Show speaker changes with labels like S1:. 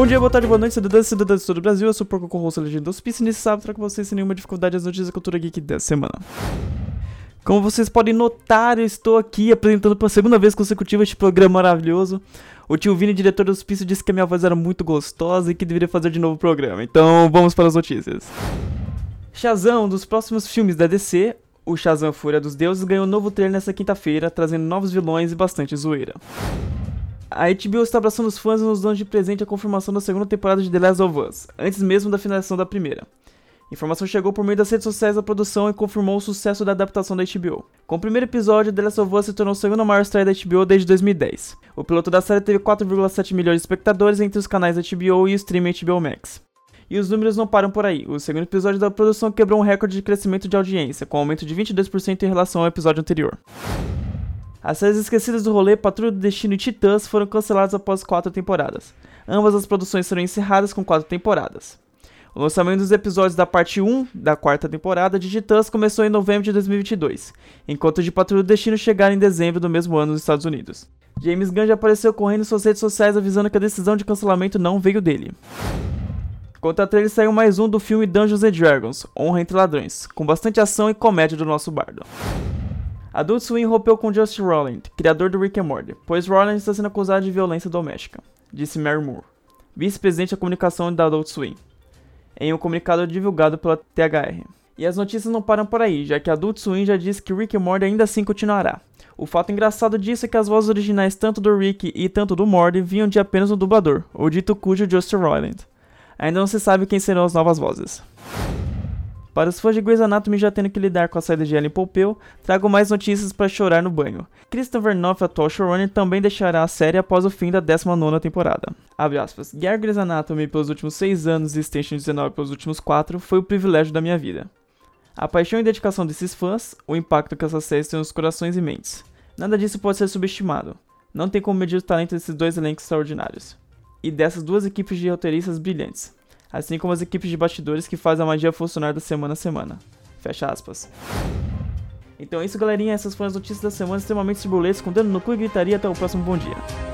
S1: Bom dia, boa tarde, boa noite, cidadãs e cidadãs de todo o Brasil. Eu sou o Porco Corroso, legenda do Hospício, e nesse sábado trago vocês sem nenhuma dificuldade as notícias da cultura geek da semana. Como vocês podem notar, eu estou aqui apresentando pela segunda vez consecutiva este programa maravilhoso. O tio Vini, diretor do hospício, disse que a minha voz era muito gostosa e que deveria fazer de novo o programa. Então, vamos para as notícias. Shazam, um dos próximos filmes da DC, o Shazam Fúria dos Deuses, ganhou um novo trailer nesta quinta-feira, trazendo novos vilões e bastante zoeira. A HBO está abraçando os fãs e nos dando de presente a confirmação da segunda temporada de The Last of Us, antes mesmo da finalização da primeira. A informação chegou por meio das redes sociais da produção e confirmou o sucesso da adaptação da HBO. Com o primeiro episódio, The Last of Us se tornou a segunda maior estreia da HBO desde 2010. O piloto da série teve 4,7 milhões de espectadores entre os canais da HBO e o streaming HBO Max. E os números não param por aí. O segundo episódio da produção quebrou um recorde de crescimento de audiência, com um aumento de 22% em relação ao episódio anterior. As séries esquecidas do rolê, Patrulha do Destino e Titãs foram canceladas após quatro temporadas. Ambas as produções serão encerradas com quatro temporadas. O lançamento dos episódios da parte 1 da quarta temporada de Titãs começou em novembro de 2022, enquanto de Patrulha do Destino chegar em dezembro do mesmo ano nos Estados Unidos. James Gunn já apareceu correndo em suas redes sociais avisando que a decisão de cancelamento não veio dele. Contra trailer saiu mais um do filme Dungeons and Dragons, Honra entre Ladrões, com bastante ação e comédia do nosso bardo. Adult Swim rompeu com Justin Rowland, criador do Rick and Morty, pois Rowland está sendo acusado de violência doméstica, disse Mary Moore, vice-presidente da comunicação da Adult Swim, em um comunicado divulgado pela THR. E as notícias não param por aí, já que Adult Swim já disse que Rick and Morty ainda assim continuará. O fato engraçado disso é que as vozes originais tanto do Rick e tanto do Morty vinham de apenas um dublador, o dito cujo Justin Roiland. Ainda não se sabe quem serão as novas vozes. Para os fãs de Grey's Anatomy já tendo que lidar com a saída de Ellen Pompeu, trago mais notícias para chorar no banho. Christopher Noff, atual showrunner, também deixará a série após o fim da 19ª temporada. Abre aspas, guiar Grey's Anatomy pelos últimos 6 anos e Station 19 pelos últimos 4 foi o privilégio da minha vida. A paixão e dedicação desses fãs, o impacto que essas séries têm nos corações e mentes. Nada disso pode ser subestimado. Não tem como medir o talento desses dois elencos extraordinários. E dessas duas equipes de roteiristas brilhantes assim como as equipes de bastidores que fazem a magia funcionar da semana a semana. Fecha aspas. Então é isso, galerinha. Essas foram as notícias da semana extremamente turbulentes, com dano no cu e gritaria. Até o próximo bom dia.